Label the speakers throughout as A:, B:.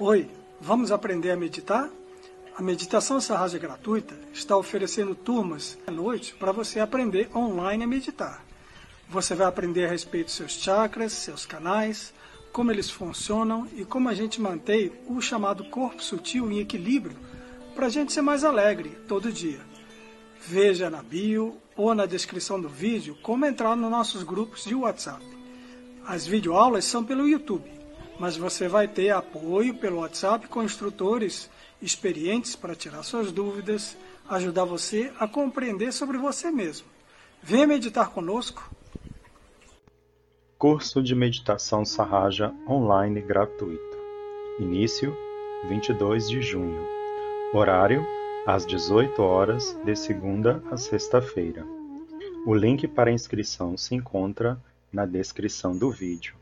A: Oi, vamos aprender a meditar? A meditação Sahaja gratuita está oferecendo turmas à noite para você aprender online a meditar. Você vai aprender a respeito dos seus chakras, seus canais, como eles funcionam e como a gente mantém o chamado corpo sutil em equilíbrio para a gente ser mais alegre todo dia. Veja na bio ou na descrição do vídeo como entrar nos nossos grupos de WhatsApp. As videoaulas são pelo YouTube, mas você vai ter apoio pelo WhatsApp com instrutores experientes para tirar suas dúvidas, ajudar você a compreender sobre você mesmo. Venha meditar conosco.
B: Curso de Meditação Sahaja online gratuito. Início 22 de junho. Horário às 18 horas de segunda a sexta-feira. O link para inscrição se encontra na descrição do vídeo.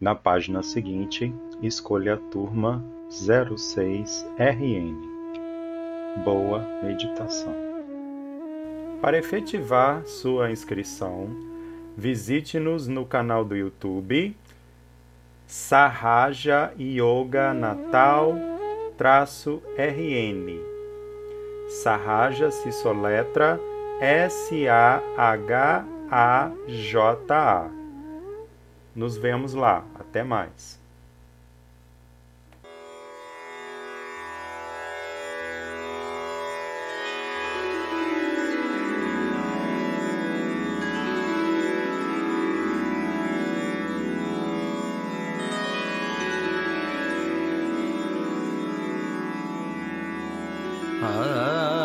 B: Na página seguinte, escolha a turma 06RN. Boa meditação. Para efetivar sua inscrição, visite-nos no canal do YouTube Sahaja Yoga Natal RN. Sahaja se soletra S-A-H-A-J-A. Nos vemos lá. Até mais.
C: Ah